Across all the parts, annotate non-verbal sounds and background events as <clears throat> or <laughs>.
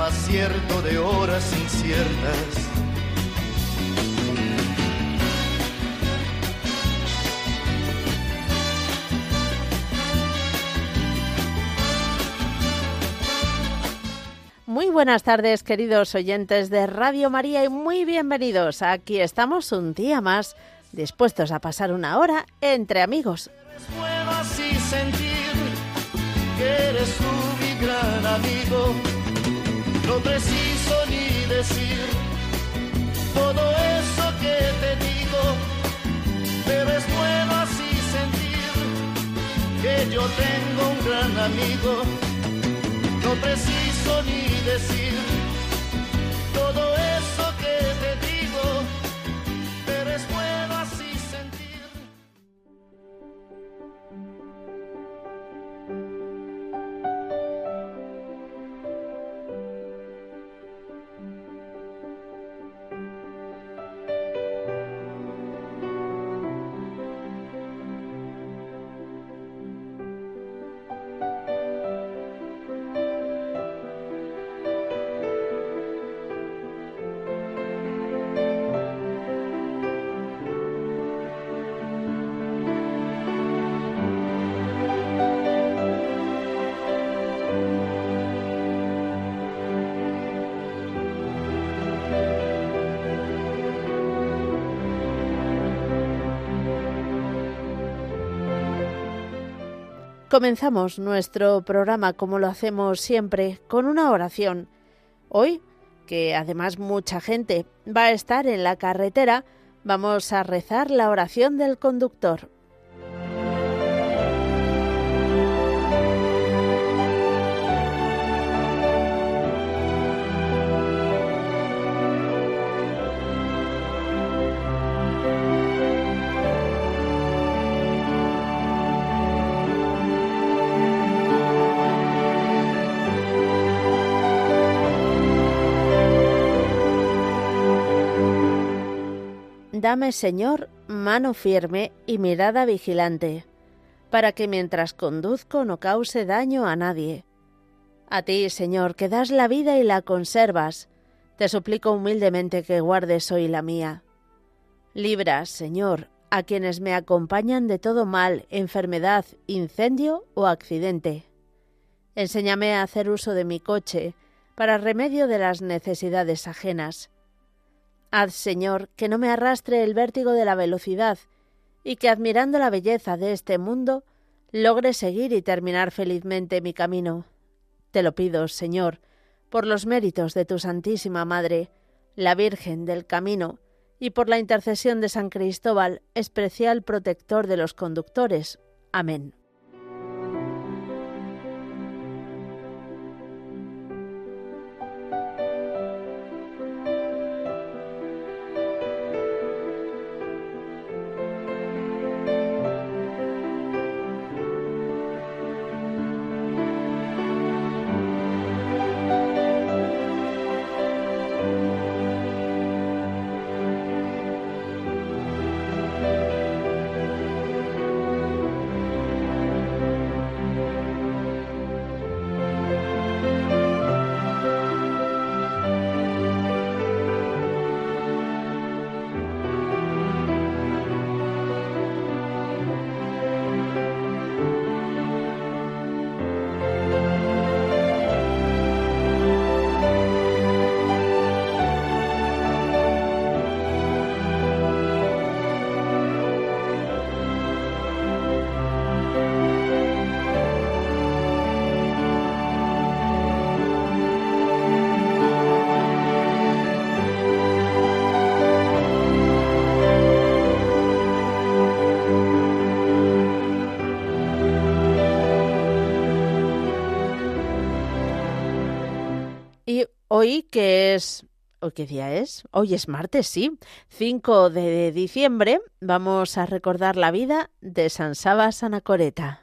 más cierto de horas inciertas. Muy buenas tardes, queridos oyentes de Radio María, y muy bienvenidos. Aquí estamos un día más, dispuestos a pasar una hora entre amigos. Puedo así sentir que eres gran amigo. No preciso ni decir todo eso que te digo. Debes puedo así sentir que yo tengo un gran amigo. No preciso ni decir todo eso que te digo, pero puedo así Comenzamos nuestro programa como lo hacemos siempre con una oración. Hoy, que además mucha gente va a estar en la carretera, vamos a rezar la oración del conductor. Dame, Señor, mano firme y mirada vigilante, para que mientras conduzco no cause daño a nadie. A ti, Señor, que das la vida y la conservas, te suplico humildemente que guardes hoy la mía. Libra, Señor, a quienes me acompañan de todo mal, enfermedad, incendio o accidente. Enséñame a hacer uso de mi coche para remedio de las necesidades ajenas Haz, Señor, que no me arrastre el vértigo de la velocidad, y que admirando la belleza de este mundo, logre seguir y terminar felizmente mi camino. Te lo pido, Señor, por los méritos de tu Santísima Madre, la Virgen del Camino, y por la intercesión de San Cristóbal, especial protector de los conductores. Amén. Hoy, que es... ¿Hoy qué día es? Hoy es martes, sí. 5 de diciembre vamos a recordar la vida de San Saba Sanacoreta.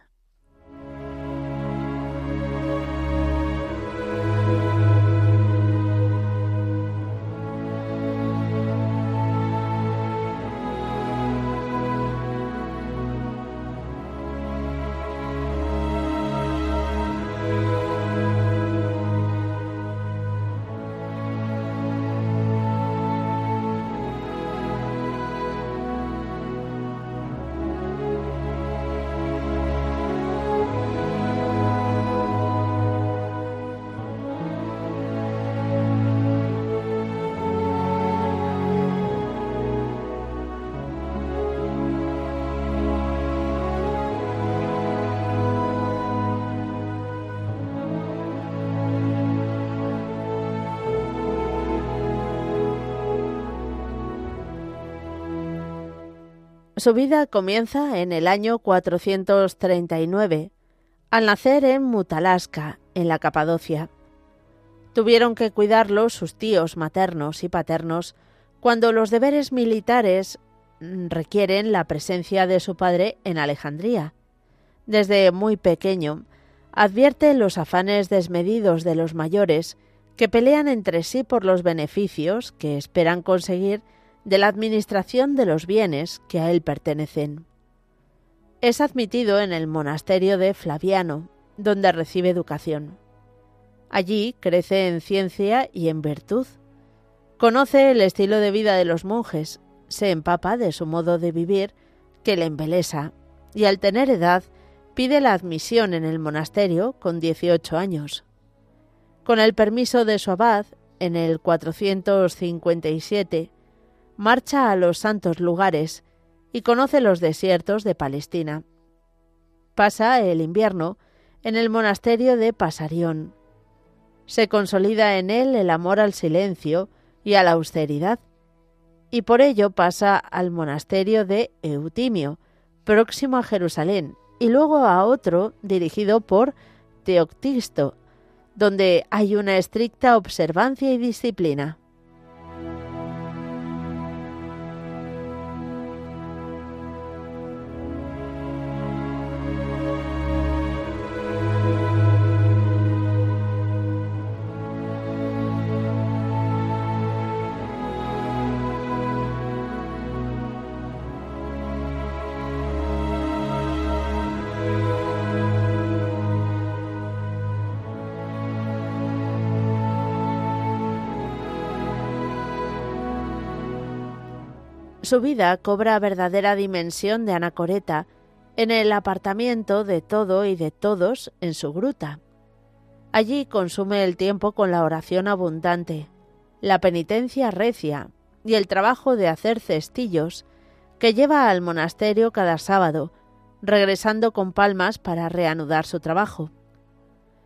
Su vida comienza en el año 439, al nacer en Mutalaska, en la Capadocia. Tuvieron que cuidarlo sus tíos maternos y paternos cuando los deberes militares requieren la presencia de su padre en Alejandría. Desde muy pequeño, advierte los afanes desmedidos de los mayores que pelean entre sí por los beneficios que esperan conseguir de la administración de los bienes que a él pertenecen. Es admitido en el monasterio de Flaviano, donde recibe educación. Allí crece en ciencia y en virtud. Conoce el estilo de vida de los monjes, se empapa de su modo de vivir, que le embelesa, y al tener edad pide la admisión en el monasterio con 18 años. Con el permiso de su abad, en el 457, marcha a los santos lugares y conoce los desiertos de Palestina. Pasa el invierno en el monasterio de Pasarión. Se consolida en él el amor al silencio y a la austeridad, y por ello pasa al monasterio de Eutimio, próximo a Jerusalén, y luego a otro dirigido por Teoctisto, donde hay una estricta observancia y disciplina. Su vida cobra verdadera dimensión de anacoreta en el apartamiento de todo y de todos en su gruta. Allí consume el tiempo con la oración abundante, la penitencia recia y el trabajo de hacer cestillos que lleva al monasterio cada sábado, regresando con palmas para reanudar su trabajo.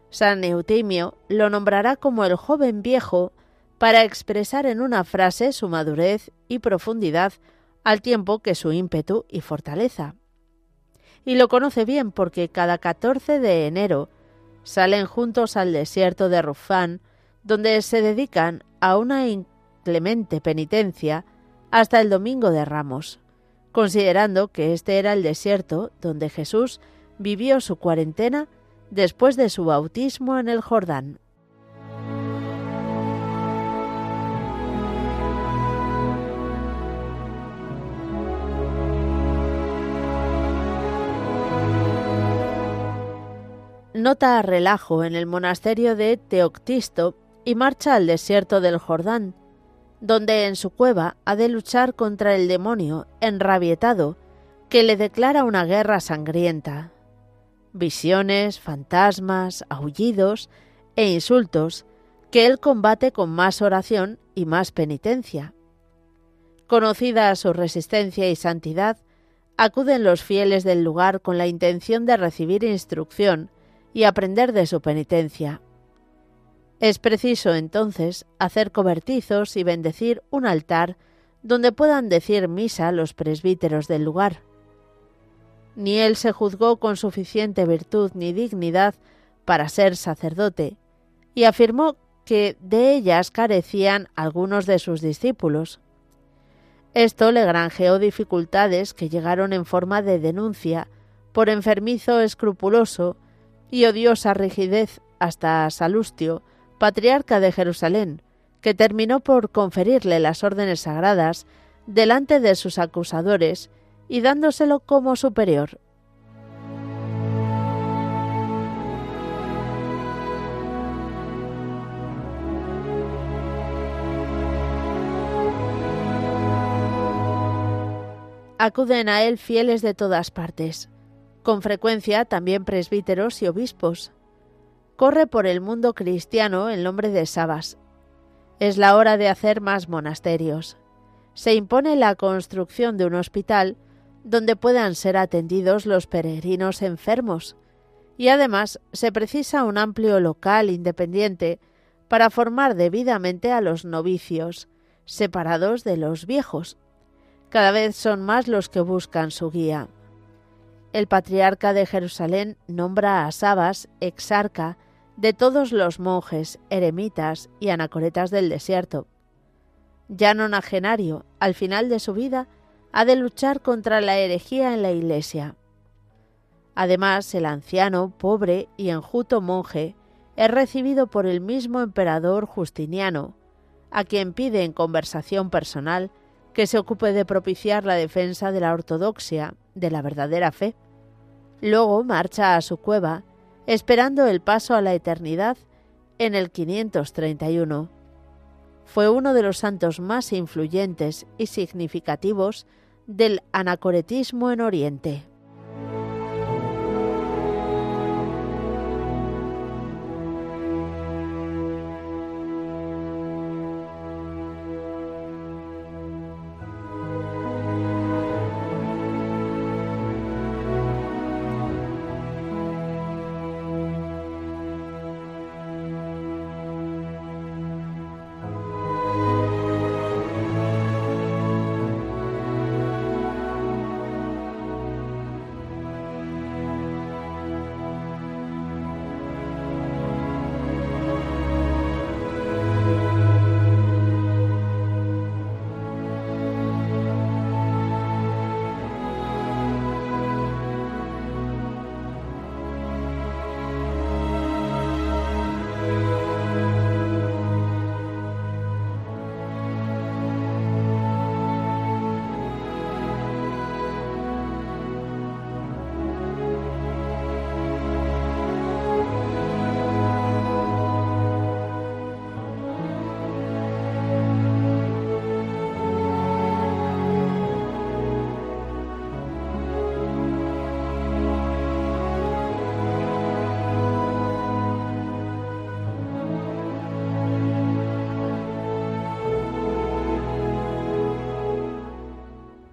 San Eutimio lo nombrará como el joven viejo para expresar en una frase su madurez y profundidad al tiempo que su ímpetu y fortaleza. Y lo conoce bien porque cada 14 de enero salen juntos al desierto de Rufán, donde se dedican a una inclemente penitencia hasta el domingo de Ramos, considerando que este era el desierto donde Jesús vivió su cuarentena después de su bautismo en el Jordán. Nota relajo en el monasterio de Teoctisto y marcha al desierto del Jordán, donde en su cueva ha de luchar contra el demonio enrabietado que le declara una guerra sangrienta. Visiones, fantasmas, aullidos e insultos que él combate con más oración y más penitencia. Conocida su resistencia y santidad, acuden los fieles del lugar con la intención de recibir instrucción y aprender de su penitencia. Es preciso entonces hacer cobertizos y bendecir un altar donde puedan decir misa los presbíteros del lugar. Ni él se juzgó con suficiente virtud ni dignidad para ser sacerdote, y afirmó que de ellas carecían algunos de sus discípulos. Esto le granjeó dificultades que llegaron en forma de denuncia por enfermizo escrupuloso y odiosa rigidez hasta Salustio, patriarca de Jerusalén, que terminó por conferirle las órdenes sagradas delante de sus acusadores y dándoselo como superior. Acuden a él fieles de todas partes con frecuencia también presbíteros y obispos. Corre por el mundo cristiano el nombre de Sabas. Es la hora de hacer más monasterios. Se impone la construcción de un hospital donde puedan ser atendidos los peregrinos enfermos, y además se precisa un amplio local independiente para formar debidamente a los novicios, separados de los viejos, Cada vez son más los que buscan su guía. El patriarca de Jerusalén nombra a Sabas exarca de todos los monjes, eremitas y anacoretas del desierto. Ya nonagenario, al final de su vida, ha de luchar contra la herejía en la Iglesia. Además, el anciano, pobre y enjuto monje es recibido por el mismo emperador Justiniano, a quien pide en conversación personal que se ocupe de propiciar la defensa de la ortodoxia, de la verdadera fe. Luego marcha a su cueva, esperando el paso a la eternidad en el 531. Fue uno de los santos más influyentes y significativos del anacoretismo en Oriente.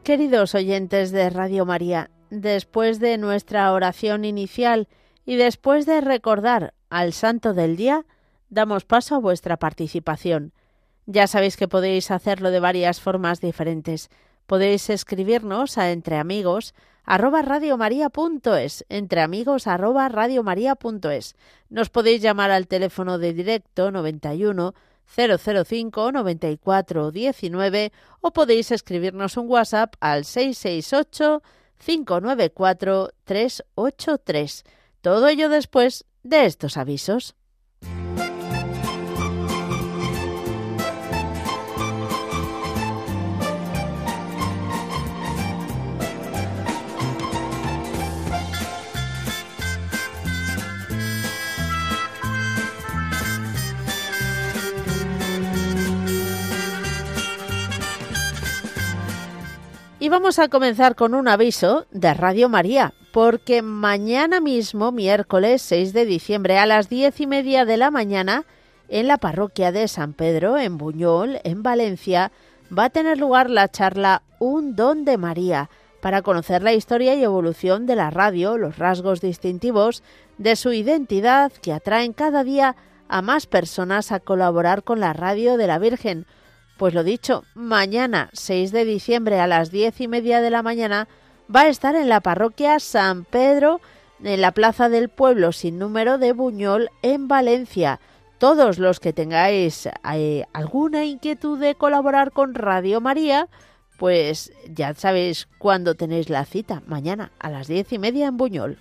Queridos oyentes de Radio María, después de nuestra oración inicial y después de recordar al Santo del Día, damos paso a vuestra participación. Ya sabéis que podéis hacerlo de varias formas diferentes. Podéis escribirnos a entreamigos arroba radiomaria.es, entreamigos arroba. Nos podéis llamar al teléfono de directo 91 005 94 19 o podéis escribirnos un WhatsApp al 668 594 383. Todo ello después de estos avisos. Y vamos a comenzar con un aviso de Radio María, porque mañana mismo, miércoles 6 de diciembre a las diez y media de la mañana, en la parroquia de San Pedro, en Buñol, en Valencia, va a tener lugar la charla Un don de María, para conocer la historia y evolución de la radio, los rasgos distintivos de su identidad que atraen cada día a más personas a colaborar con la radio de la Virgen, pues lo dicho, mañana 6 de diciembre a las diez y media de la mañana va a estar en la parroquia San Pedro, en la plaza del pueblo sin número de Buñol, en Valencia. Todos los que tengáis eh, alguna inquietud de colaborar con Radio María, pues ya sabéis cuándo tenéis la cita, mañana a las diez y media en Buñol.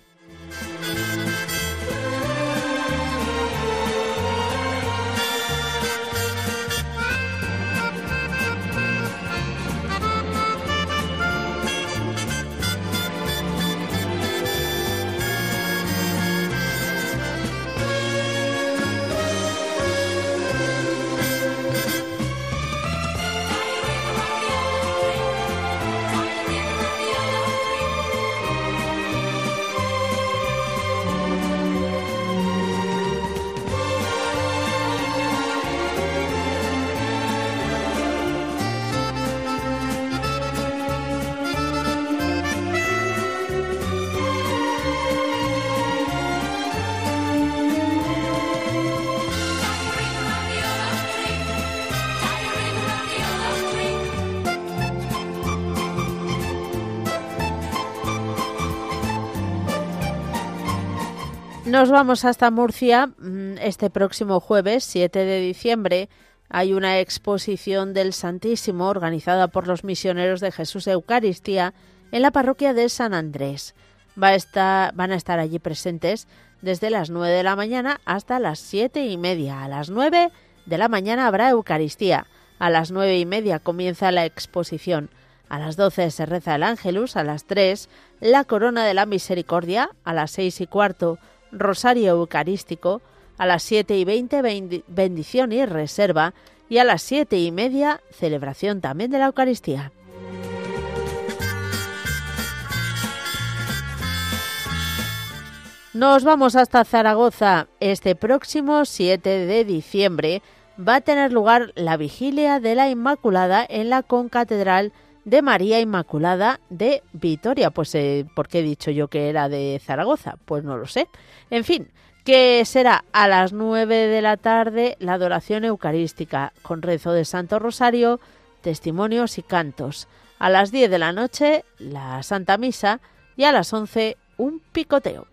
Nos vamos hasta Murcia. Mm, este próximo jueves, 7 de diciembre, hay una exposición del Santísimo organizada por los misioneros de Jesús Eucaristía en la parroquia de San Andrés. Va a estar, van a estar allí presentes desde las 9 de la mañana hasta las siete y media. A las 9 de la mañana habrá Eucaristía. A las nueve y media comienza la exposición. A las 12 se reza el Ángelus. A las 3 la Corona de la Misericordia. A las seis y cuarto Rosario Eucarístico, a las 7 y 20 bendición y reserva y a las siete y media celebración también de la Eucaristía. Nos vamos hasta Zaragoza. Este próximo 7 de diciembre va a tener lugar la vigilia de la Inmaculada en la concatedral de María Inmaculada de Vitoria. Pues, eh, ¿por qué he dicho yo que era de Zaragoza? Pues no lo sé. En fin, que será a las 9 de la tarde la adoración eucarística con rezo de Santo Rosario, testimonios y cantos. A las 10 de la noche la Santa Misa y a las 11 un picoteo.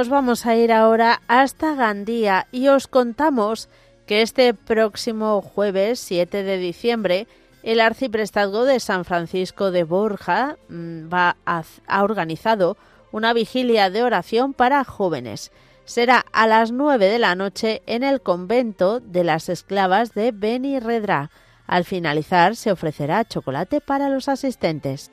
Nos vamos a ir ahora hasta Gandía y os contamos que este próximo jueves 7 de diciembre el arciprestazgo de San Francisco de Borja mm, va a, ha organizado una vigilia de oración para jóvenes. Será a las 9 de la noche en el convento de las esclavas de Benirredra. Al finalizar se ofrecerá chocolate para los asistentes.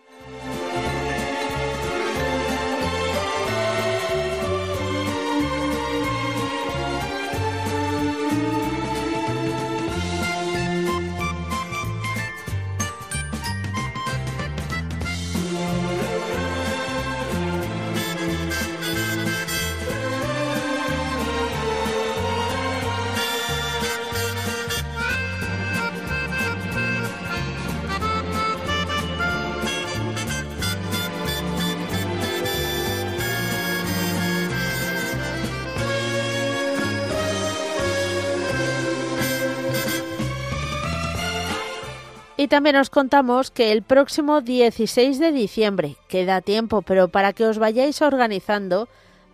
Y también os contamos que el próximo 16 de diciembre, queda tiempo, pero para que os vayáis organizando,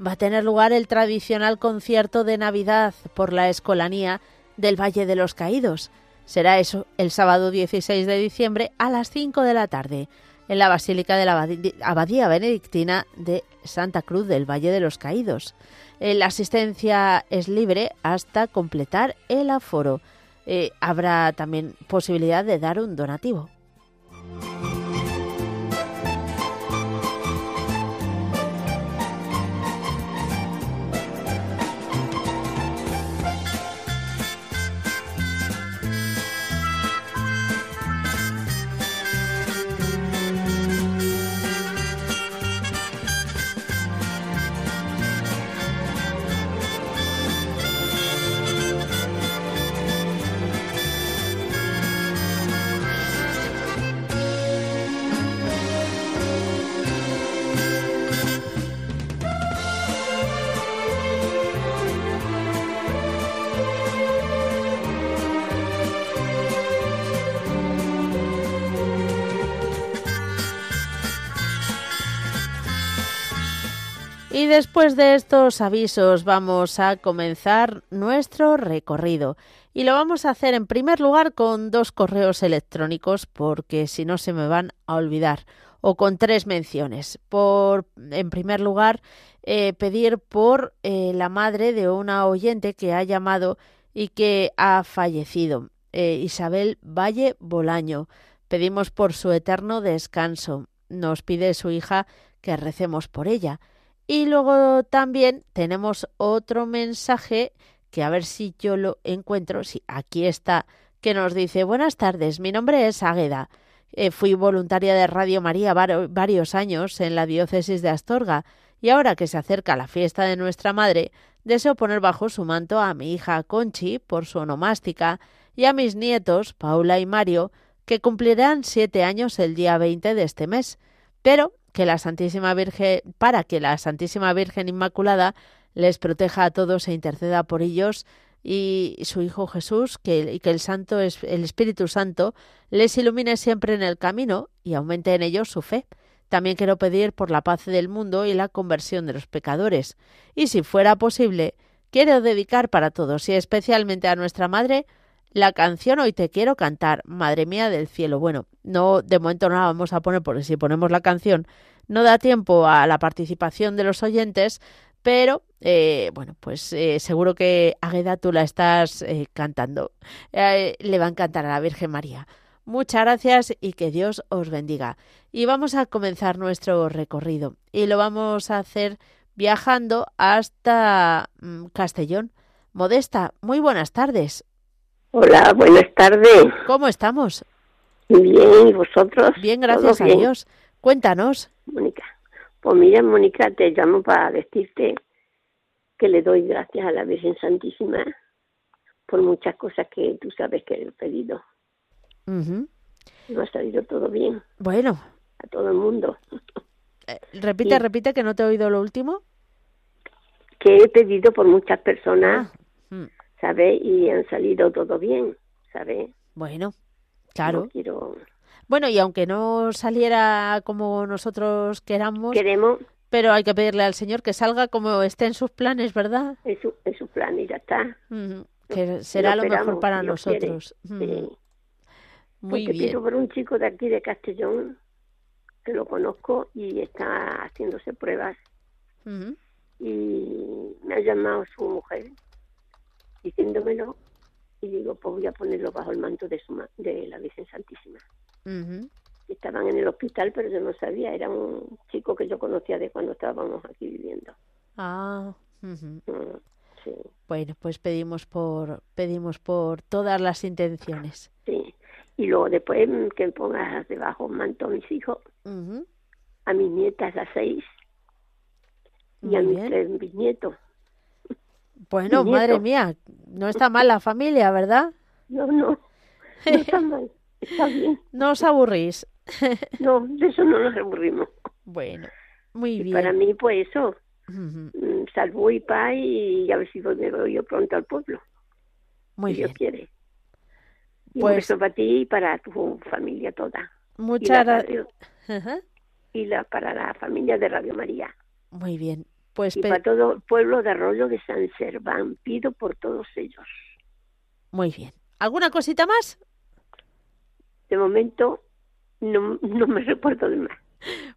va a tener lugar el tradicional concierto de Navidad por la Escolanía del Valle de los Caídos. Será eso el sábado 16 de diciembre a las 5 de la tarde en la Basílica de la Abadía Benedictina de Santa Cruz del Valle de los Caídos. Eh, la asistencia es libre hasta completar el aforo. Eh, habrá también posibilidad de dar un donativo. Después de estos avisos vamos a comenzar nuestro recorrido. Y lo vamos a hacer en primer lugar con dos correos electrónicos porque si no se me van a olvidar. O con tres menciones. Por, en primer lugar, eh, pedir por eh, la madre de una oyente que ha llamado y que ha fallecido, eh, Isabel Valle Bolaño. Pedimos por su eterno descanso. Nos pide su hija que recemos por ella. Y luego también tenemos otro mensaje que a ver si yo lo encuentro. Sí, aquí está, que nos dice, buenas tardes, mi nombre es Águeda. Eh, fui voluntaria de Radio María varios años en la diócesis de Astorga y ahora que se acerca la fiesta de nuestra madre, deseo poner bajo su manto a mi hija Conchi por su onomástica y a mis nietos, Paula y Mario, que cumplirán siete años el día 20 de este mes. Pero que la Santísima Virgen, para que la Santísima Virgen Inmaculada les proteja a todos e interceda por ellos y su Hijo Jesús, que, y que el Santo, el Espíritu Santo, les ilumine siempre en el camino y aumente en ellos su fe. También quiero pedir por la paz del mundo y la conversión de los pecadores. Y si fuera posible, quiero dedicar para todos y especialmente a nuestra Madre la canción Hoy te quiero cantar, Madre mía del cielo. Bueno, no, de momento no la vamos a poner porque si ponemos la canción no da tiempo a la participación de los oyentes, pero eh, bueno, pues eh, seguro que Agueda tú la estás eh, cantando. le va a encantar a la Virgen María. Muchas gracias y que Dios os bendiga. Y vamos a comenzar nuestro recorrido y lo vamos a hacer viajando hasta mm, Castellón. Modesta, muy buenas tardes. Hola, buenas tardes. ¿Cómo estamos? Bien, ¿y vosotros? Bien, gracias a Dios. Cuéntanos. Mónica. Pues mira, Mónica, te llamo para decirte que le doy gracias a la Virgen Santísima por muchas cosas que tú sabes que he pedido. Uh ha salido todo bien. Bueno. A todo el mundo. <laughs> Eh, repite, repite, que no te he oído lo último. Que he pedido por muchas personas ah. ¿Sabes? Y han salido todo bien, ¿sabes? Bueno, claro. quiero... Bueno, y aunque no saliera como nosotros queramos, queremos, pero hay que pedirle al Señor que salga como esté en sus planes, ¿verdad? En su, en su plan y ya está. Que será lo, mejor para nosotros. Sí. Muy bien. Pido por un chico de aquí de Castellón, que lo conozco y está haciéndose pruebas. Y me ha llamado su mujer diciéndomelo y digo, pues voy a ponerlo bajo el manto de, su, de la Virgen Santísima. Estaban en el hospital, pero yo no sabía, era un chico que yo conocía de cuando estábamos aquí viviendo. Ah, mm, sí. Bueno, pues pedimos por pedimos por todas las intenciones. Sí. Y luego después que pongas debajo un manto a mis hijos, a mis nietas, a seis, y a mis tres bisnietos. Bueno, madre mía, no está mal la familia, ¿verdad? No, no, no está <laughs> mal, está bien. No os aburrís. <laughs> No, de eso no nos aburrimos. Bueno, muy bien. Para mí, pues eso, mm, salvo y paz y a ver si me voy yo pronto al pueblo. Muy si bien. Dios quiere. Y pues, un beso para ti y para tu familia toda. Muchas gracias. Y la, para la familia de Radio María. Muy bien. Pues y para todo el pueblo de Arroyo de San Serván. Pido por todos ellos. Muy bien. ¿Alguna cosita más? De momento no, no me recuerdo de más.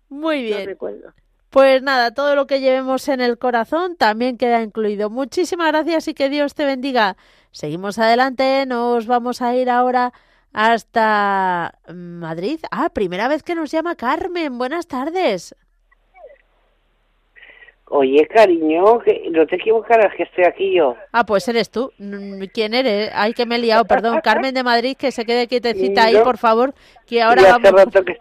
Muy bien. No recuerdo. Pues nada, todo lo que llevemos en el corazón también queda incluido. Muchísimas gracias y que Dios te bendiga. Seguimos adelante, nos vamos a ir ahora hasta Madrid. Ah, primera vez que nos llama Carmen. Buenas tardes. Oye, cariño, que no te equivocarás que estoy aquí yo. Ah, pues eres tú. ¿Quién eres? Ay, que me he liado, perdón. <laughs> Carmen de Madrid, que se quede quietecita ahí, por favor, que ahora vamos... Que...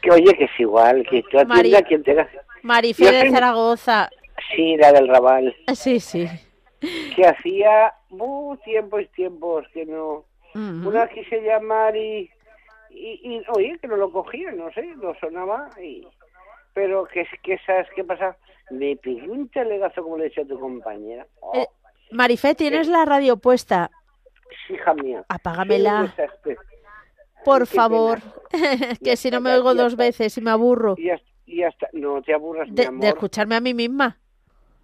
Que oye, que es igual, que tú Mari... a quien tengas... Marifé de Zaragoza. Sí, la del Raval. Sí, sí. Que hacía uh, tiempos y tiempos que no... Una quise llamar y, y, y, oye, que no lo cogía, no sé, no sonaba y pero que, que ¿sabes qué pasa? Me pegué un telegazo como le he dicho a tu compañera. Eh, Marifé, ¿tienes la radio puesta? Hija mía. Apágamela. Por favor, <laughs> que si no me oigo dos veces y me aburro. Y, Y hasta, no te aburras, de, mi amor. De escucharme a mí misma.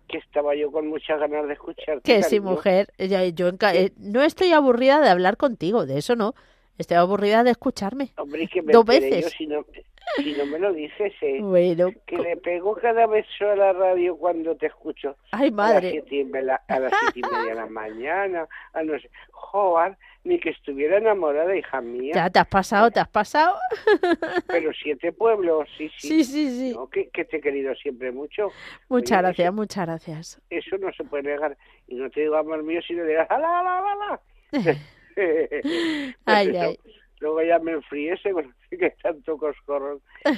Que estaba yo con muchas ganas de escucharte. Que sí, mujer. Yo, yo eh, no estoy aburrida de hablar contigo, de eso no. Estoy aburrida de escucharme. Hombre, que me Dos veces. Yo, si, no, si no me lo dices, eh. Bueno. Que le pego cada beso a la radio cuando te escucho. Ay, madre. A las siete y, media, a las siete y media de la mañana. A no sé. Joder, ni que estuviera enamorada, hija mía. Ya te has pasado, te has pasado. <laughs> Pero siete pueblos, sí, sí. Sí, sí, sí. ¿no? Que, que, te he querido siempre mucho. Muchas Oye, gracias, eso, muchas gracias. Eso no se puede negar. Y no te digo amor mío, sino de la, la, la, la, la. pues <laughs> ay, eso. ay. Luego ya me enfrié, seguro <laughs> que tanto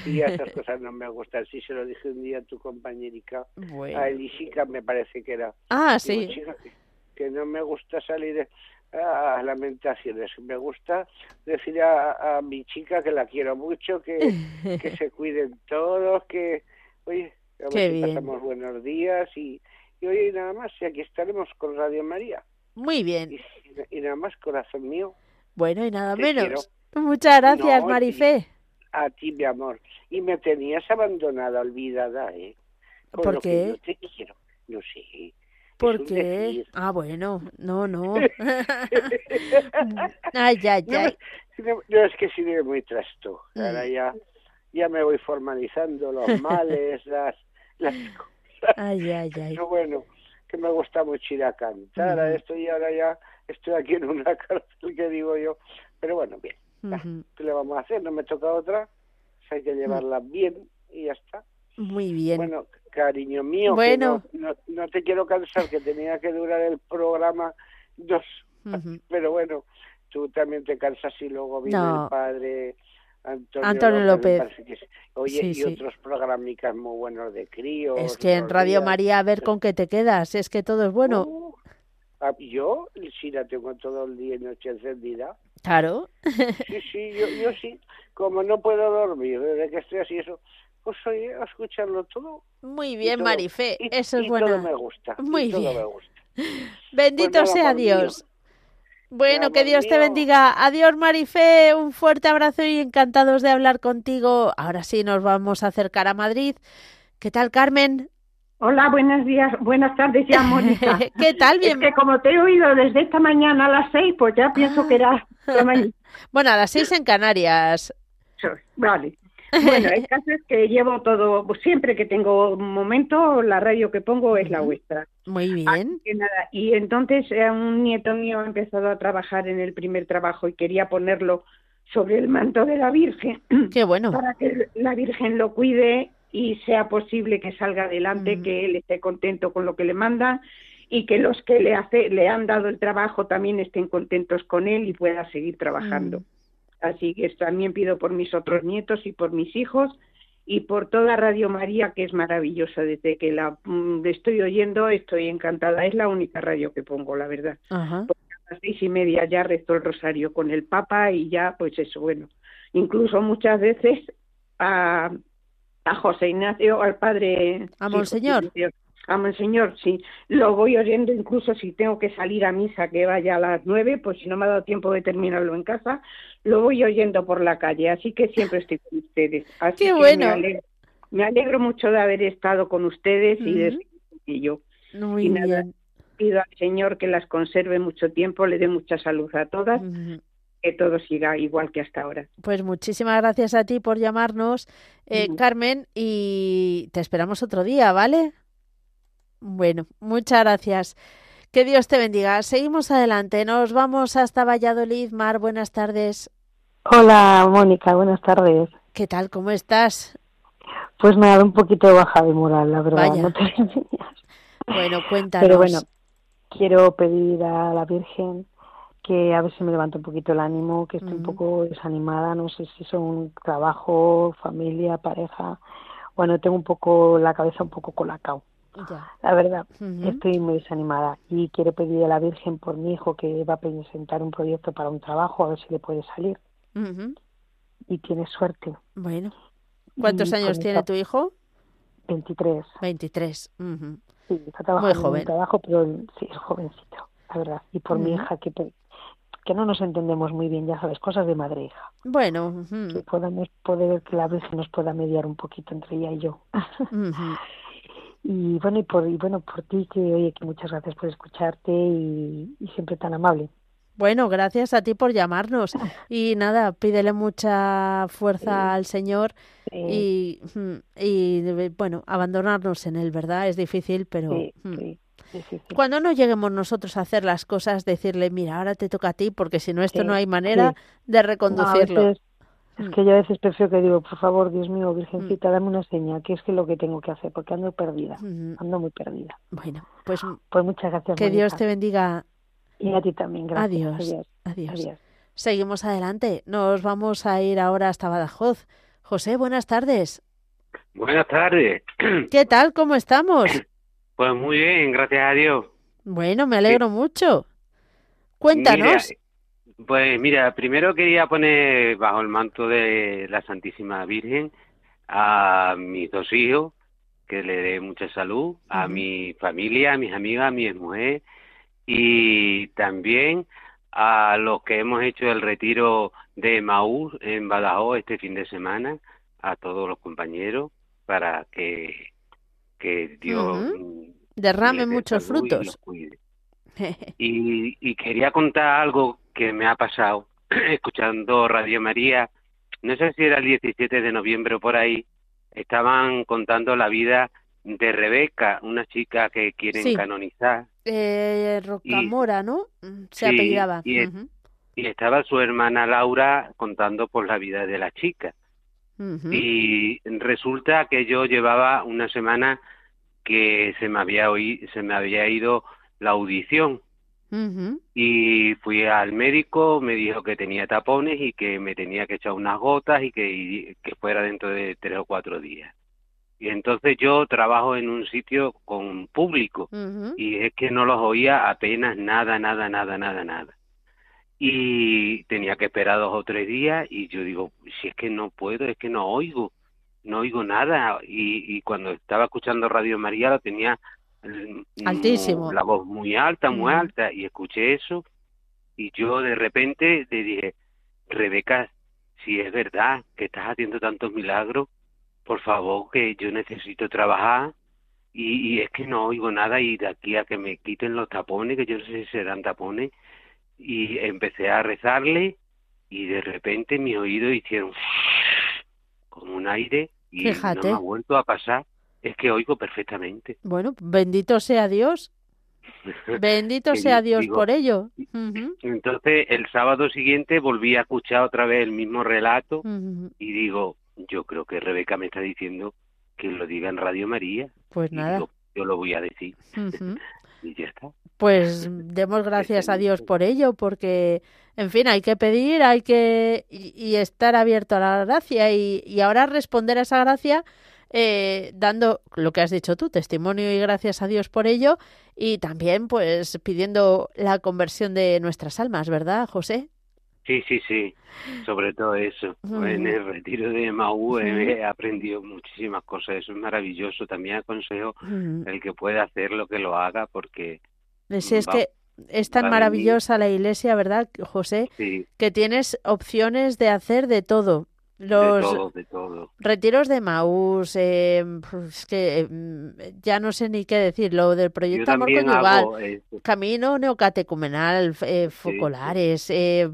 y esas cosas no me gustan. Sí, se lo dije un día a tu compañerica, bueno. a Elisica me parece que era. Ah, Digo, sí. chica, que, que no me gusta salir a lamentaciones. Me gusta decir a, a, mi chica que la quiero mucho, que, <laughs> que se cuiden todos, que, oye, bien. pasamos buenos días y, y oye, nada más, y aquí estaremos con Radio María. Muy bien. Y, y nada más, corazón mío. Bueno, y nada menos. quiero. Muchas gracias, No, Marifé. A ti, mi amor. Y me tenías abandonada, olvidada, ¿eh? Con ¿Por lo que qué? yo te quiero. No sé. ¿Por qué? decir. Ah, bueno, no, no. <laughs> <laughs> ay, ay, ay. no, no, es que me muy trasto. Mm. Ahora ya, ya me voy formalizando los <laughs> males, las, las cosas. Ay, ay, ay. Pero bueno, que me gusta mucho ir a cantar a Ujú. esto y ahora ya estoy aquí en una <laughs> cárcel que digo yo. Pero bueno, bien. Ujú. ¿Qué le vamos a hacer? No me toca otra. Pues hay que llevarla bien y ya está. Muy bien. Bueno, cariño mío, que Bueno. no, no, no te quiero cansar, que tenía que durar el programa dos. Pero bueno, tú también te cansas y luego viene No. el padre Antonio, Antonio López. es. Oye, Sí, y sí. otros programicas muy buenos de críos. Es que en Radio días. María a ver con qué te quedas. Es que todo es bueno. Uh, ah, yo sí la tengo todo el día y noche encendida. Claro. Sí, sí, yo, yo sí. Como no puedo dormir desde que estoy así, eso, pues oye, a escucharlo todo. Muy bien, todo- Marifé. y- Eso es bueno. todo me gusta. Muy todo bien. me gusta. Bendito Pues nada, sea amor mío. Bueno, que Dios te bendiga. Adiós, Marifé. Un fuerte abrazo y encantados de hablar contigo. Ahora sí nos vamos a acercar a Madrid. ¿Qué tal, Carmen? Hola, buenos días, buenas tardes ya, Mónica. <laughs> ¿Qué tal? Es Bien. que como te he oído desde esta mañana a las seis, pues ya pienso que era la <laughs> mañana. Bueno, a las seis en Canarias. Vale. Bueno, el <laughs> caso es que llevo todo, siempre que tengo un momento, la radio que pongo es la vuestra. Muy bien. Nada, y entonces eh, un nieto mío ha empezado a trabajar en el primer trabajo y quería ponerlo sobre el manto de la Virgen <clears throat> Qué bueno. para que la Virgen lo cuide y sea posible que salga adelante, Ujú. que él esté contento con lo que le mandan y que los que le hace le han dado el trabajo también estén contentos con él y pueda seguir trabajando. Mm. Así que también pido por mis otros nietos y por mis hijos y por toda Radio María que es maravillosa desde que la mm, estoy oyendo estoy encantada es la única radio que pongo la verdad Ajá. a las seis y media ya rezo el rosario con el Papa y ya, pues eso, bueno, incluso muchas veces a, a José Ignacio, al padre... ¿A Monseñor? Ignacio, A Monseñor, sí. Lo voy oyendo incluso si tengo que salir a misa que vaya a las nueve, pues si no me ha dado tiempo de terminarlo en casa, lo voy oyendo por la calle, así que siempre estoy con ustedes. Así ¡Qué que bueno! Me alegro, me alegro mucho de haber estado con ustedes y de y yo Muy y nada, bien. pido al Señor que las conserve mucho tiempo, le dé mucha salud a todas, que todo siga igual que hasta ahora. Pues muchísimas gracias a ti por llamarnos, eh. Carmen, y te esperamos otro día, ¿vale? Bueno, muchas gracias. Que Dios te bendiga. Seguimos adelante. Nos vamos hasta Valladolid. Mar, buenas tardes. Hola, Mónica, buenas tardes. ¿Qué tal? ¿Cómo estás? Pues nada, un poquito de baja de moral, la verdad. Vaya. No te. <laughs> Bueno, cuéntanos. Pero bueno, quiero pedir a la Virgen que a ver si me levanta un poquito el ánimo, que estoy un Ujú. poco desanimada, no sé si son trabajo, familia, pareja. Bueno, tengo un poco la cabeza un poco colacao, Ya. la verdad. Estoy muy desanimada y quiero pedir a la Virgen por mi hijo que va a presentar un proyecto para un trabajo, a ver si le puede salir. Y tiene suerte. Bueno. ¿Cuántos Y años tiene tu hijo? 23. 23. Ujú. Sí, está trabajando en joven. un trabajo, pero sí, es jovencito, la verdad. Y por mi hija, que que no nos entendemos muy bien, ya sabes, cosas de madre e hija. Bueno, que podamos poder que la Virgen nos pueda mediar un poquito entre ella y yo. Y bueno y por y bueno por ti que oye que muchas gracias por escucharte y, y siempre tan amable. Bueno, gracias a ti por llamarnos. <laughs> Y nada, pídele mucha fuerza al Señor y, y, bueno, abandonarnos en Él, ¿verdad? Es difícil, pero mm, cuando no lleguemos nosotros a hacer las cosas, decirle, mira, ahora te toca a ti, porque si no, esto no hay manera de reconducirlo. Es que yo a veces prefiero que digo, por favor, Dios mío, Virgencita, mm. dame una señal, que es que lo que tengo que hacer, porque ando perdida, ando muy perdida. Bueno, pues, pues muchas gracias. Que Dios te bendiga y a ti también, gracias. Adiós. Adiós. Seguimos adelante. Nos vamos a ir ahora hasta Badajoz. José, buenas tardes. Buenas tardes. <clears throat> ¿Qué tal? ¿Cómo estamos? Pues muy bien, gracias a Dios. Bueno, me alegro mucho. Cuéntanos. Pues mira, primero quería poner bajo el manto de la Santísima Virgen a mis dos hijos, que le dé mucha salud, a mi familia, a mis amigas, a mi mujer y también a los que hemos hecho el retiro de Maús en Badajoz este fin de semana, a todos los compañeros, para que, que Dios derrame muchos frutos. <laughs> Y, y, quería contar algo que me ha pasado <clears throat> escuchando Radio María, no sé si era el 17 de noviembre o por ahí, estaban contando la vida de Rebeca, una chica que quieren canonizar eh, Rocamora, ¿no? Mm, se apellidaba. Y, estaba su hermana Laura contando por la vida de la chica. Y resulta que yo llevaba una semana que se me había oído, se me había ido la audición. Y fui al médico, me dijo que tenía tapones y que me tenía que echar unas gotas y que, que fuera dentro de tres o cuatro días. Y entonces yo trabajo en un sitio con público y es que no los oía apenas nada, nada, nada, nada, nada. Y tenía que esperar dos o tres días y yo digo, si es que no puedo, es que no oigo, no oigo nada. Y, y cuando estaba escuchando Radio María lo tenía altísimo, la voz muy alta, muy alta y escuché eso y yo de repente le dije, Rebeca, si es verdad que estás haciendo tantos milagros, por favor, que yo necesito trabajar y, es que no oigo nada y de aquí a que me quiten los tapones, que yo no sé si serán tapones, y empecé a rezarle y de repente mis oídos hicieron <laughs> como un aire y no me ha vuelto a pasar. Es que oigo perfectamente. Bueno, bendito sea Dios. <laughs> Bendito sea Dios por ello. Entonces, el sábado siguiente volví a escuchar otra vez el mismo relato y digo, yo creo que Rebeca me está diciendo que lo diga en Radio María. Pues nada. Yo, lo voy a decir. <laughs> y ya está. Pues demos <laughs> gracias a Dios por ello, porque, en fin, hay que pedir, hay que y, estar abierto a la gracia y, y ahora responder a esa gracia eh, dando lo que has dicho tú, testimonio y gracias a Dios por ello y también pues pidiendo la conversión de nuestras almas, ¿verdad, José? Sí, sí, sí, sobre todo eso. En el retiro de Maú he aprendido muchísimas cosas, eso es maravilloso. También aconsejo el que pueda hacerlo que lo haga porque... Si es que es tan maravillosa la iglesia, ¿verdad, José? Que tienes opciones de hacer de todo. Los retiros de Maús, eh, que em, ya no sé ni qué decir, lo del proyecto Amor Conyugal, Camino Neocatecumenal, eh, Focolares, eh,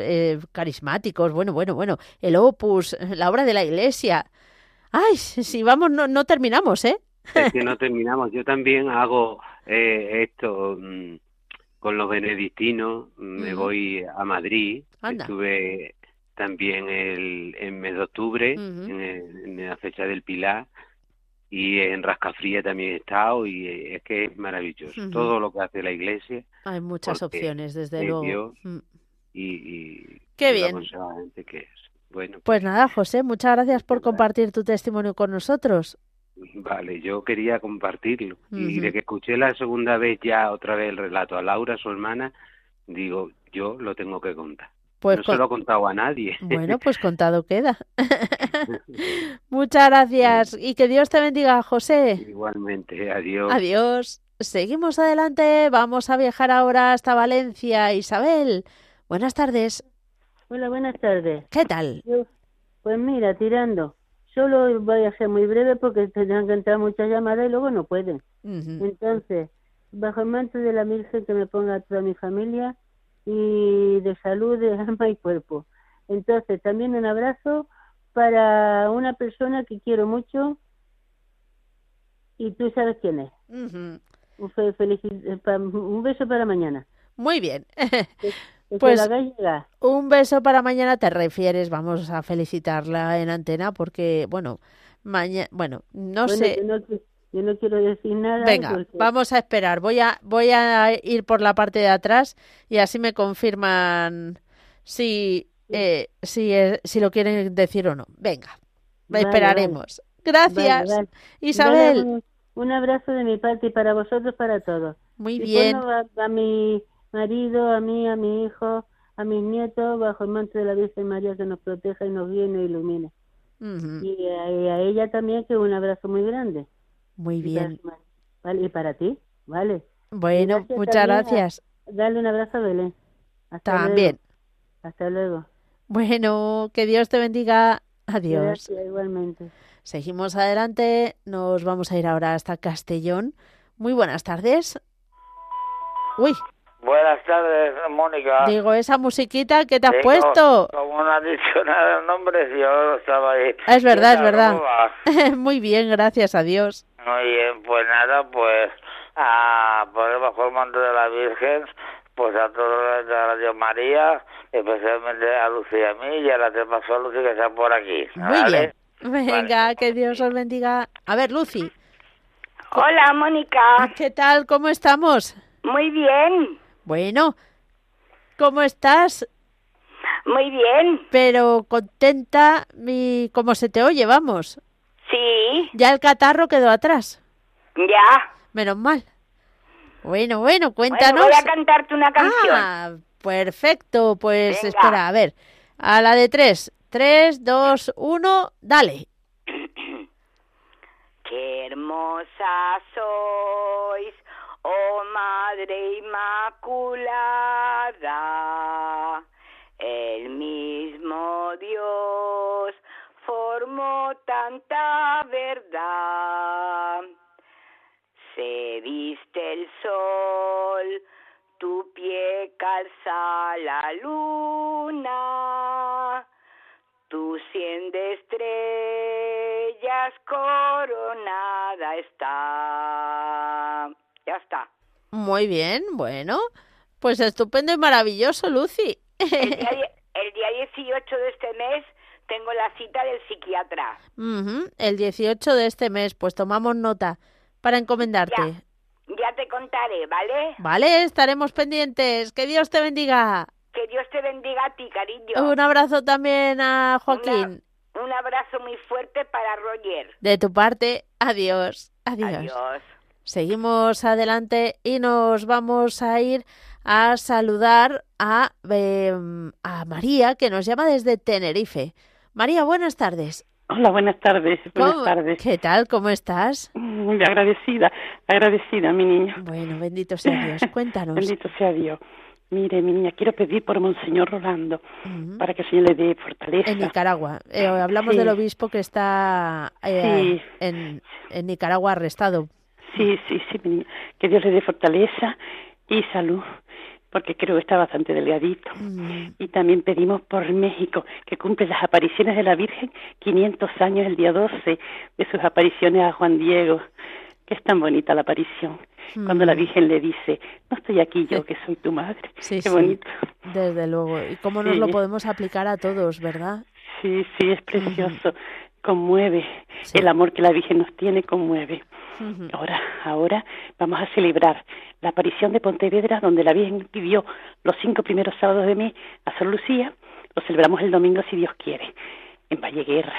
eh, Carismáticos, bueno, bueno, bueno, el Opus, la obra de la Iglesia. Ay, si vamos, no, no terminamos, ¿eh? Es que no terminamos. Yo también hago esto mm, con los benedictinos, me voy a Madrid, estuve también el, en mes de octubre, en, la fecha del Pilar, y en Rascafría también he estado, y es que es maravilloso. Todo lo que hace la iglesia. Hay muchas opciones, desde luego. Mm. y, Qué bien. Que Bueno, pues, pues, nada, José, muchas gracias por compartir tu testimonio con nosotros. Vale, yo quería compartirlo. Y de que escuché la segunda vez ya otra vez el relato a Laura, su hermana, digo, yo lo tengo que contar. Pues no se lo he contado a nadie. Bueno, pues contado queda. <laughs> Muchas gracias y que Dios te bendiga, José. Igualmente, adiós. Adiós. Seguimos adelante, vamos a viajar ahora hasta Valencia. Isabel, Buenas tardes. Hola, buenas tardes. ¿Qué tal? pues mira, tirando. Solo voy a ser muy breve porque tendrán que entrar muchas llamadas y luego no pueden. Entonces, bajo el manto de la Virgen que me ponga a toda mi familia y de salud de alma y cuerpo. Entonces, también un abrazo para una persona que quiero mucho y tú sabes quién es. un, un beso para mañana. Muy bien. <laughs> pues un beso para mañana te refieres, vamos a felicitarla en antena porque, bueno, mañana, bueno, no sé. Yo no, quiero decir nada. Venga, vamos a esperar. Voy a, voy a ir por la parte de atrás y así me confirman si eh, si, si lo quieren decir o no. Venga, esperaremos. Gracias, Isabel. Un, abrazo de mi parte y para vosotros, para todos. Muy bien. a, mi marido, a mí, a mi hijo, a mis nietos, bajo el manto de la Virgen María que nos proteja y nos guíe y ilumine. y, a, ella también, que un abrazo muy grande. Muy bien. vale, y para ti, vale. Bueno, muchas gracias. dale un abrazo a Belén. Hasta también. Hasta luego. Bueno, que Dios te bendiga. Adiós. Gracias, igualmente. Seguimos adelante. Nos vamos a ir ahora hasta Castellón. Muy buenas tardes. Uy. Buenas tardes, Mónica. Digo, esa musiquita que te has puesto. Como no has dicho nada de nombres, yo estaba ahí. Es verdad, es verdad. <laughs> Muy bien, gracias a Dios. Muy bien, pues nada, pues a poner bajo el manto de la Virgen, pues a todos de Radio María, especialmente a Lucy y a mí, y a Lucy que está por aquí. Muy bien. Venga, que Dios os bendiga. A ver, Lucy. Hola, Mónica. ¿Qué tal? ¿Cómo estamos? Muy bien. Bueno, ¿cómo estás? Muy bien. Pero contenta, mi... ¿cómo se te oye? Vamos. Sí. Ya el catarro quedó atrás. Ya. Menos mal. Bueno, bueno, cuéntanos. voy a cantarte una canción. Ah, perfecto. Pues espera, a ver. A la de tres. Tres, dos, uno, dale. <clears throat> Qué hermosa sois, oh Madre Inmaculada. Tanta verdad se viste el sol, tu pie calza la luna, tu cien de estrellas coronada está. Ya está. Muy bien, bueno, pues estupendo y maravilloso, Lucy. El día, <laughs> el día 18 de este mes tengo la cita del psiquiatra. El 18 de este mes, pues tomamos nota para encomendarte. Ya, te contaré, ¿vale? Vale, estaremos pendientes. Que Dios te bendiga. Que Dios te bendiga a ti, cariño. Un abrazo también a Joaquín. un abrazo muy fuerte para Roger. De tu parte, adiós. Adiós. Adiós. Seguimos adelante y nos vamos a ir a saludar a, em, a María, que nos llama desde Tenerife. María, buenas tardes. Hola, buenas tardes. Buenas tardes. ¿Qué tal? ¿Cómo estás? Muy agradecida, agradecida, mi niña. Bueno, bendito sea Dios. <laughs> Cuéntanos. bendito sea Dios. Mire, mi niña, quiero pedir por Monseñor Rolando para que el Señor le dé fortaleza. En Nicaragua. Eh, hablamos del obispo que está eh, en, en Nicaragua arrestado. Sí, sí, sí, mi niña. Que Dios le dé fortaleza y salud porque creo que está bastante delgadito. Mm. Y también pedimos por México, que cumple las apariciones de la Virgen, 500 años el día 12 de sus apariciones a Juan Diego, que es tan bonita la aparición. Cuando la mm. Virgen le dice, no estoy aquí yo, que soy tu madre. Sí, Qué bonito. Desde luego. ¿Y cómo nos lo podemos aplicar a todos, verdad? Sí, sí, es precioso. Conmueve. El amor que la Virgen nos tiene conmueve. Ahora, ahora vamos a celebrar la aparición de Pontevedra, donde la Virgen vivió los cinco primeros sábados de mes a Sor Lucía. Lo celebramos el domingo, si Dios quiere, en Valleguerra.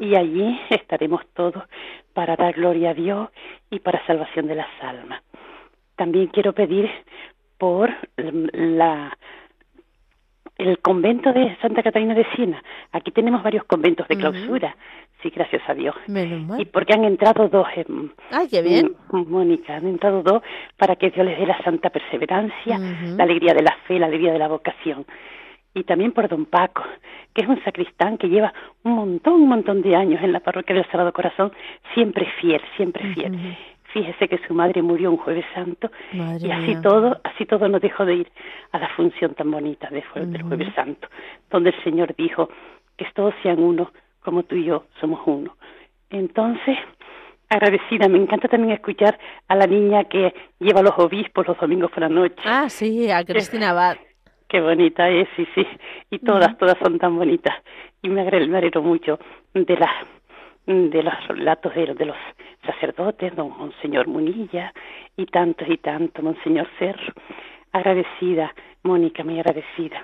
Y allí estaremos todos para dar gloria a Dios y para salvación de las almas. También quiero pedir por la el convento de Santa Catalina de Siena. Aquí tenemos varios conventos de clausura. Sí, gracias a Dios. Y porque han entrado dos. En, ¡Ay, qué bien! Mónica, han entrado dos para que Dios les dé la santa perseverancia, la alegría de la fe, la alegría de la vocación. Y también por don Paco, que es un sacristán que lleva un montón, un montón de años en la parroquia del Sagrado Corazón, siempre fiel, siempre fiel. Fíjese que su madre murió un jueves santo y así todo, así todo nos dejó de ir a la función tan bonita de, del jueves santo, donde el Señor dijo que todos sean uno, como tú y yo somos uno. Entonces, agradecida, me encanta también escuchar a la niña que lleva a los obispos los domingos por la noche. Ah, sí, a Cristina Abad. Qué bonita es, sí, sí. Y todas, todas son tan bonitas. Y me alegro mucho de las de los relatos de, de los sacerdotes, don Monseñor Munilla y tantos y tantos, Monseñor Cerro. Agradecida, Mónica, muy agradecida.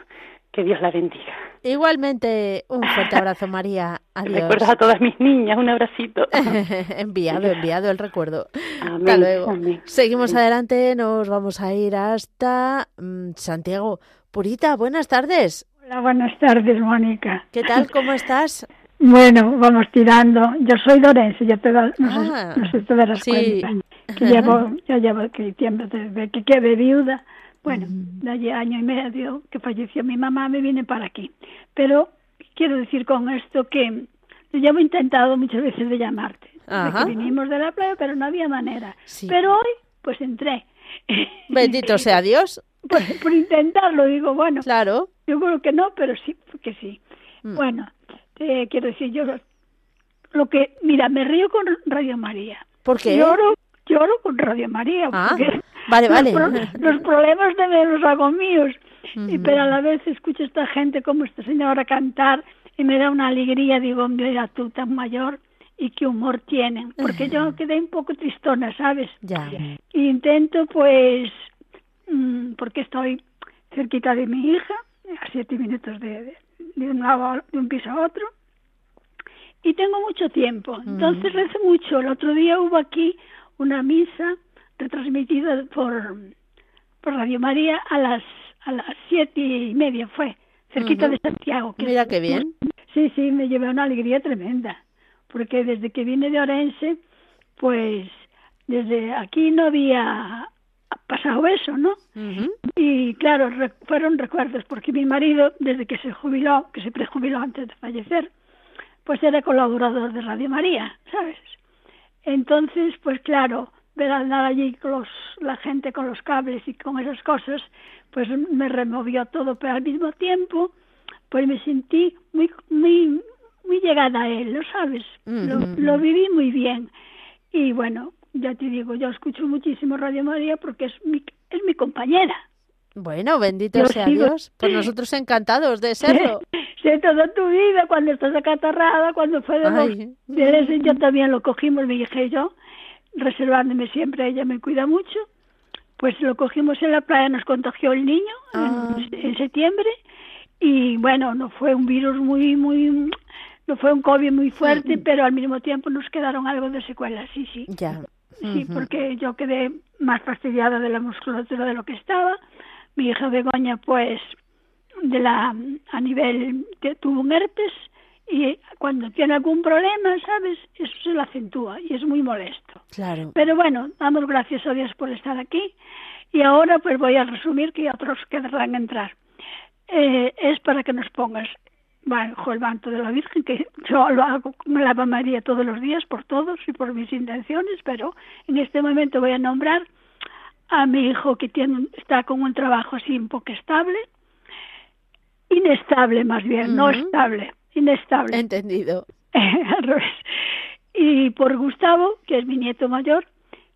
Que Dios la bendiga. Igualmente, un fuerte abrazo, María. <laughs> Adiós. Recuerdas a todas mis niñas, un abracito. <laughs> enviado, enviado el recuerdo. hasta luego. Seguimos adelante, nos vamos a ir hasta mm, Santiago. Purita, buenas tardes. Hola, buenas tardes, Mónica. ¿Qué tal? ¿Cómo estás? <laughs> Bueno, vamos tirando. Yo soy Dorense, ya te das, no, sé, ah, no sé te darás sí. cuenta. <laughs> Que llevo, ya llevo tiempo desde que quedé viuda. Bueno, mm. de allí año y medio que falleció mi mamá, me vine para aquí. Pero quiero decir con esto que yo llevo intentado muchas veces de llamarte. que vinimos de la playa, pero no había manera. Pero hoy, pues entré. <laughs> Bendito sea Dios. <laughs> por intentarlo, digo, bueno. Claro. Yo creo que no, pero sí, que sí. Mm. Bueno, eh, quiero decir, yo lo que, mira, me río con Radio María. ¿Por qué? Lloro, lloro con Radio María. Ah, vale, vale. Los, problemas de me los hago míos. y, pero a la vez escucho a esta gente como esta señora cantar y me da una alegría. Digo, mira tú tan mayor y qué humor tienen. Porque yo quedé un poco tristona, ¿sabes? Ya. Y intento, pues, mm, porque estoy cerquita de mi hija, a siete minutos de, de un lado de un piso a otro. Y tengo mucho tiempo. Entonces rezo mucho. El otro día hubo aquí una misa retransmitida por por Radio María a las a las siete y media fue cerquita de Santiago que mira qué bien. Sí sí me llevé una alegría tremenda porque desde que vine de Orense pues desde aquí no había pasado eso, ¿no? Y claro, fueron recuerdos, porque mi marido, desde que se jubiló, que se prejubiló antes de fallecer, pues era colaborador de Radio María, ¿sabes? Entonces, pues claro, ver andar allí con los, la gente con los cables y con esas cosas, pues me removió todo, pero al mismo tiempo, pues me sentí muy, muy, muy llegada a él, ¿lo sabes? lo, lo viví muy bien. Y bueno, ya te digo, yo escucho muchísimo Radio María porque es mi, es mi compañera. Bueno, bendito sea Dios. Por nosotros encantados de serlo. <laughs> Sé, toda tu vida, cuando estás acatarrada, cuando fue de, los, yo también lo cogimos, hija y yo, reservándome siempre, ella me cuida mucho. Pues lo cogimos en la playa, nos contagió el niño en, ah. en, septiembre y bueno, no fue un virus muy, muy, no fue un COVID muy fuerte, pero al mismo tiempo nos quedaron algo de secuelas, sí, sí. Ya. Sí, porque yo quedé más fastidiada de la musculatura de lo que estaba. Mi hija Begoña, pues, de la a nivel que tuvo un herpes y cuando tiene algún problema, ¿sabes? Eso se lo acentúa y es muy molesto. Claro. Pero bueno, damos gracias a Dios por estar aquí y ahora pues voy a resumir que otros querrán entrar. Eh, es para que nos pongas bajo el manto de la Virgen, que yo lo hago con la María todos los días por todos y por mis intenciones, pero en este momento voy a nombrar a mi hijo que tiene, está con un trabajo así un poco estable, inestable más bien, no estable, inestable. Entendido. <laughs> Al revés. Y por Gustavo, que es mi nieto mayor,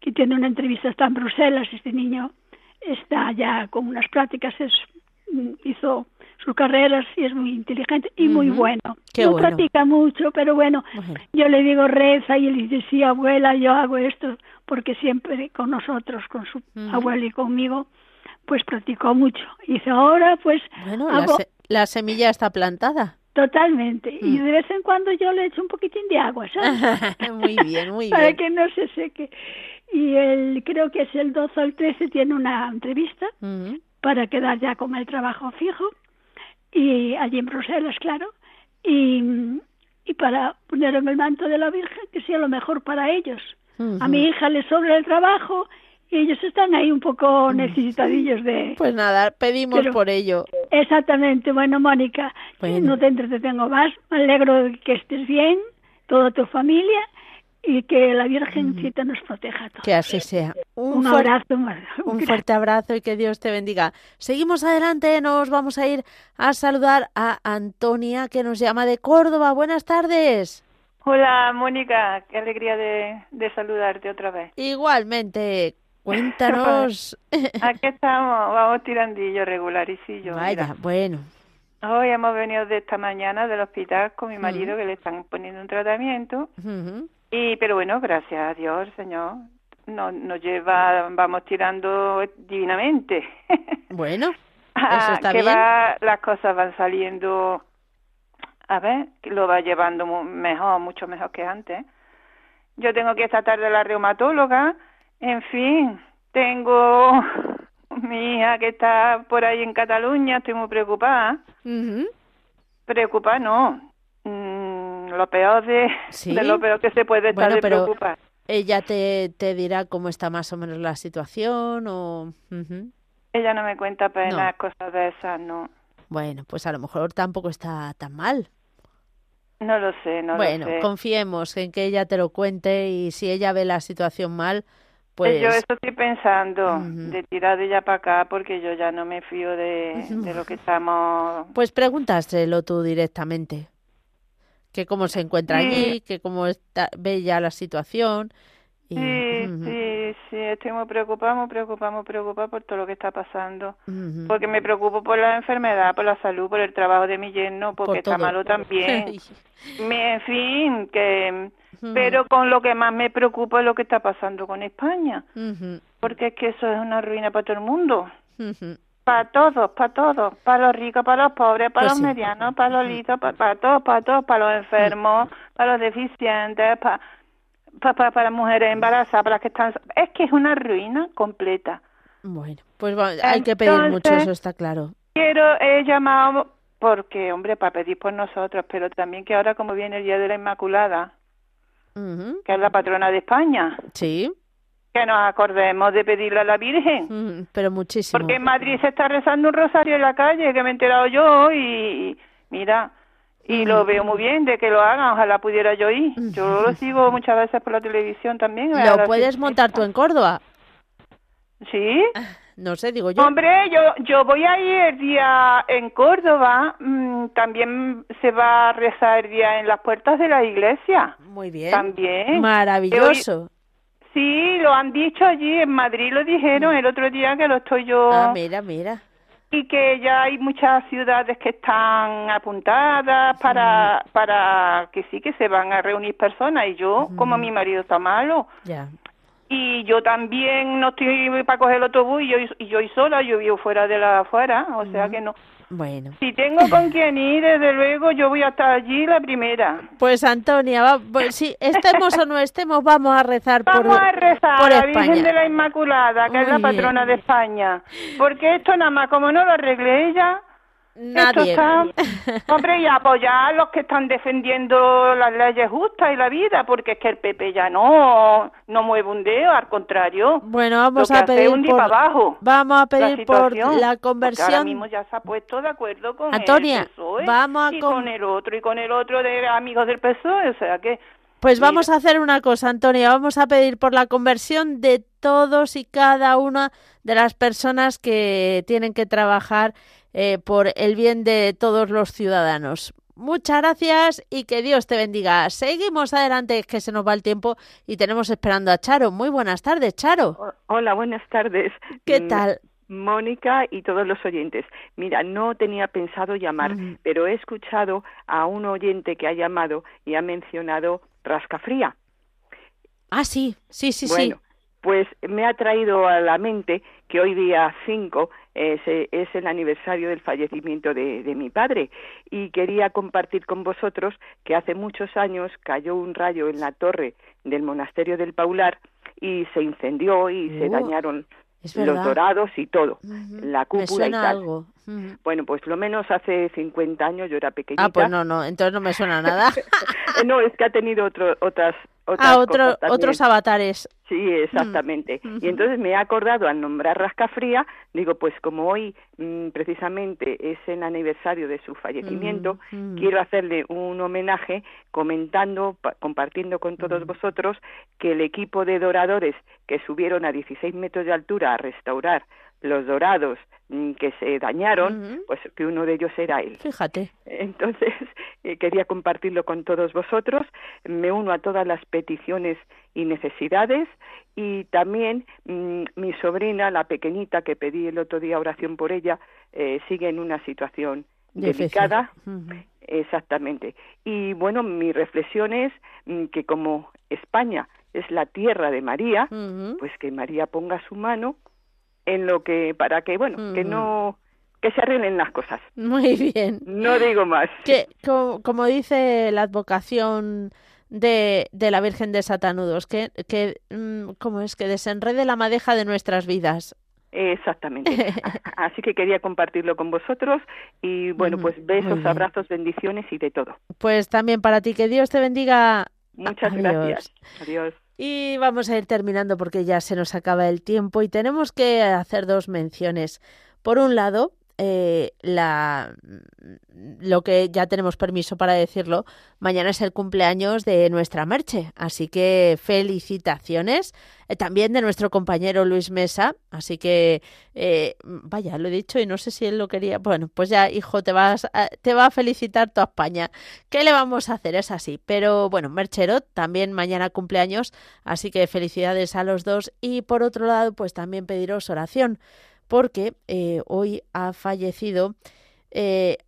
que tiene una entrevista, está en Bruselas, este niño está ya con unas prácticas, es, hizo su carrera sí es muy inteligente y muy bueno. no practica mucho, pero bueno, yo le digo reza y él dice, sí, abuela, yo hago esto, porque siempre con nosotros, con su abuela y conmigo, pues practicó mucho. Y dice, ahora pues... Bueno, la, semilla está plantada. Totalmente. Y mm. de vez en cuando yo le echo un poquitín de agua, ¿sabes? <laughs> muy bien, muy <laughs> bien. Para que no se seque. Y él, creo que es el 12 o el 13, tiene una entrevista para quedar ya con el trabajo fijo y allí en Bruselas, claro, y, y para poner en el manto de la Virgen que sea lo mejor para ellos. A mi hija le sobra el trabajo y ellos están ahí un poco necesitadillos de... Pues nada, pedimos por ello. Exactamente. Bueno, Mónica, no te entretengo más. Me alegro de que estés bien, toda tu familia y que la Virgencita nos proteja a todos. Que así sea. Un, abrazo. Un fuerte abrazo y que Dios te bendiga. Seguimos adelante, nos vamos a ir a saludar a Antonia que nos llama de Córdoba. Buenas tardes. Hola Mónica, qué alegría de, saludarte otra vez. Igualmente, cuéntanos. <laughs> Aquí estamos, vamos tirandillo regular y sí, yo. Vaya, bueno. Hoy hemos venido de esta mañana del hospital con mi marido que le están poniendo un tratamiento. Y, pero bueno, gracias a Dios, Señor, nos, nos lleva, vamos tirando divinamente. <laughs> Bueno, ah, eso está que bien. Va, las cosas van saliendo, a ver, lo va llevando mejor, mucho mejor que antes. Yo tengo que esta tarde la reumatóloga, en fin, tengo <laughs> mi hija que está por ahí en Cataluña, estoy muy preocupada. Preocupada no, lo peor de, lo peor que se puede estar de preocupar. Ella te, te dirá cómo está más o menos la situación o... Ella no me cuenta apenas cosas de esas, no. Bueno, pues a lo mejor tampoco está tan mal. No lo sé, no bueno, lo sé. confiemos en que ella te lo cuente y si ella ve la situación mal, pues... Yo eso estoy pensando, de tirar de ella para acá, porque yo ya no me fío de, de lo que <laughs> estamos... Pues pregúntaselo tú directamente que cómo se encuentra allí, que cómo está, ve ya la situación. Y, sí, sí, sí, estoy muy preocupada, muy preocupada, muy preocupada por todo lo que está pasando. Porque me preocupo por la enfermedad, por la salud, por el trabajo de mi yerno, porque está malo también. <laughs> en fin, que... Pero con lo que más me preocupa es lo que está pasando con España. Porque es que eso es una ruina para todo el mundo. Para todos, para todos, para los ricos, para los pobres, para pues los medianos, para los listos, para, todos, para todos, para los enfermos, para los deficientes, para, para, para, las mujeres embarazadas, para las que están... Es que es una ruina completa. Bueno, pues hay que pedir mucho, eso está claro. Quiero, he llamado porque, hombre, para pedir por nosotros, pero también que ahora como viene el Día de la Inmaculada, que es la patrona de España. Sí que nos acordemos de pedirle a la Virgen. Mm, pero muchísimo. Porque en Madrid se está rezando un rosario en la calle, que me he enterado yo, y mira, y lo veo muy bien de que lo hagan, ojalá pudiera yo ir. Yo lo sigo muchas veces por la televisión también. ¿Lo puedes montar tú en Córdoba? ¿Sí? No sé, digo yo. Hombre, yo, yo voy a ir el día en Córdoba, mm, también se va a rezar el día en las puertas de la iglesia. Muy bien. También. Maravilloso. Sí, lo han dicho allí, en Madrid lo dijeron mm. el otro día que lo estoy yo... Ah, mira, mira. Y que ya hay muchas ciudades que están apuntadas para, para que sí, que se van a reunir personas. Y yo, como mi marido está malo, ya. y yo también no estoy para coger el autobús y yo, y yo sola, yo vivo fuera de la afuera, o sea que no bueno. Si tengo con quien ir, desde luego yo voy a estar allí la primera. Pues Antonia, pues, si estemos o no estemos, vamos a rezar por Vamos a rezar a la Virgen de la Inmaculada, que es la patrona de España. Porque esto nada más, como no lo arregle ella, Nadie. <laughs> hombre, y apoyar a los que están defendiendo las leyes justas y la vida, porque es que el PP ya no, no mueve un dedo, al contrario. Bueno, vamos a pedir por, abajo, vamos a pedir por la conversión. Ahora mismo ya se ha puesto de acuerdo con Antonia, el PSOE vamos a y con el otro y con el otro de amigos del PSOE, o sea que pues vamos a hacer una cosa, Antonia, vamos a pedir por la conversión de todos y cada una de las personas que tienen que trabajar eh, por el bien de todos los ciudadanos. Muchas gracias y que Dios te bendiga. Seguimos adelante, que se nos va el tiempo y tenemos esperando a Charo. Muy buenas tardes, Charo. Hola, buenas tardes. ¿Qué mm, tal? Mónica y todos los oyentes. Mira, no tenía pensado llamar, pero he escuchado a un oyente que ha llamado y ha mencionado rascafría. Ah, sí, sí, sí, bueno, Pues me ha traído a la mente que hoy día 5 es, es, el aniversario del fallecimiento de, de, mi padre y quería compartir con vosotros que hace muchos años cayó un rayo en la torre del monasterio del Paular y se incendió y se Oh. dañaron los dorados y todo, la cúpula y tal. Algo. Bueno, pues lo menos hace 50 años yo era pequeñita. Ah, pues no, no, entonces no me suena <laughs> nada. no, es que ha tenido otro, otras ah, otros avatares. Sí, exactamente. Mm, y entonces me he acordado al nombrar Rascafría, digo, pues como hoy mm, precisamente es el aniversario de su fallecimiento, quiero hacerle un homenaje comentando, compartiendo con todos vosotros que el equipo de doradores que subieron a 16 metros de altura a restaurar los dorados mm, que se dañaron, pues que uno de ellos era él. Fíjate. Entonces, <laughs> eh, quería compartirlo con todos vosotros. Me uno a todas las peticiones y necesidades y también mm, mi sobrina, la pequeñita que pedí el otro día oración por ella, eh, sigue en una situación delicada. Exactamente. Y bueno, mi reflexión es mm, que como España es la tierra de María, pues que María ponga su mano en lo que para que bueno que no que se arreglen las cosas muy bien no digo más que como, dice la advocación de, de, la Virgen de Satanudos que que mm, cómo es que desenrede la madeja de nuestras vidas Exactamente. <laughs> Así que quería compartirlo con vosotros y bueno, pues besos, abrazos, bendiciones y de todo. Pues también para ti, que Dios te bendiga. Muchas gracias. Adiós. Y vamos a ir terminando porque ya se nos acaba el tiempo y tenemos que hacer dos menciones. Por un lado, eh, la, lo que ya tenemos permiso para decirlo, mañana es el cumpleaños de nuestra Merche, así que felicitaciones. Eh, también de nuestro compañero Luis Mesa, así que eh, vaya, lo he dicho y no sé si él lo quería. Bueno, pues ya, hijo, te, vas te va a felicitar toda España. ¿Qué le vamos a hacer? Es así. Pero bueno, Mercherot también mañana cumpleaños, así que felicidades a los dos. Y por otro lado, pues también pediros oración porque eh, hoy ha fallecido. Eh,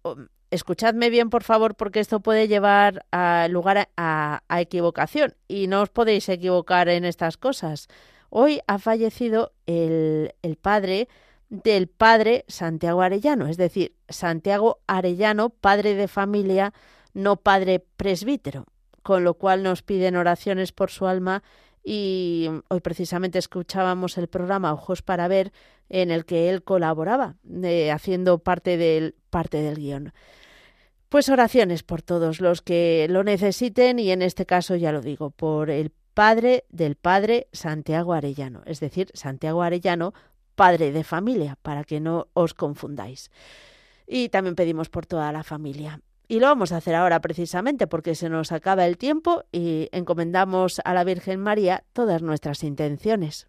escuchadme bien, por favor, porque esto puede llevar a lugar a, equivocación y no os podéis equivocar en estas cosas. Hoy ha fallecido el, el padre del padre Santiago Arellano, es decir, Santiago Arellano, padre de familia, no padre presbítero, con lo cual nos piden oraciones por su alma y hoy precisamente escuchábamos el programa Ojos para ver en el que él colaboraba, eh, haciendo parte del, parte del guion. Pues oraciones por todos los que lo necesiten y en este caso ya lo digo, por el padre del padre Santiago Arellano, es decir, Santiago Arellano, padre de familia, para que no os confundáis. Y también pedimos por toda la familia. Y lo vamos a hacer ahora precisamente porque se nos acaba el tiempo y encomendamos a la Virgen María todas nuestras intenciones.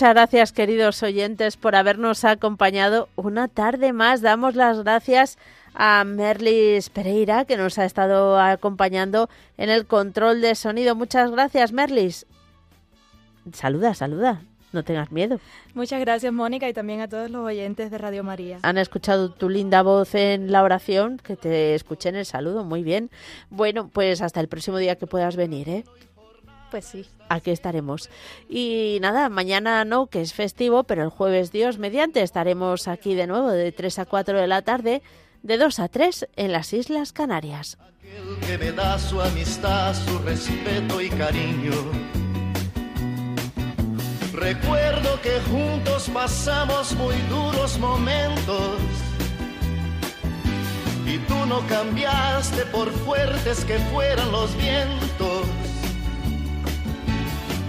Muchas gracias, queridos oyentes, por habernos acompañado una tarde más. Damos las gracias a Merlis Pereira, que nos ha estado acompañando en el control de sonido. Muchas gracias, Merlis. Saluda, saluda. No tengas miedo. Muchas gracias, Mónica, y también a todos los oyentes de Radio María. Han escuchado tu linda voz en la oración, que te escuché en el saludo. Muy bien. Bueno, pues hasta el próximo día que puedas venir, ¿eh? Pues sí. Aquí estaremos. Y nada, mañana no, que es festivo, pero el jueves Dios mediante estaremos aquí de nuevo de 3 a 4 de la tarde, de 2 a 3 en las Islas Canarias. Aquel que me da su amistad, su respeto y cariño. Recuerdo que juntos pasamos muy duros momentos y tú no cambiaste por fuertes que fueran los vientos.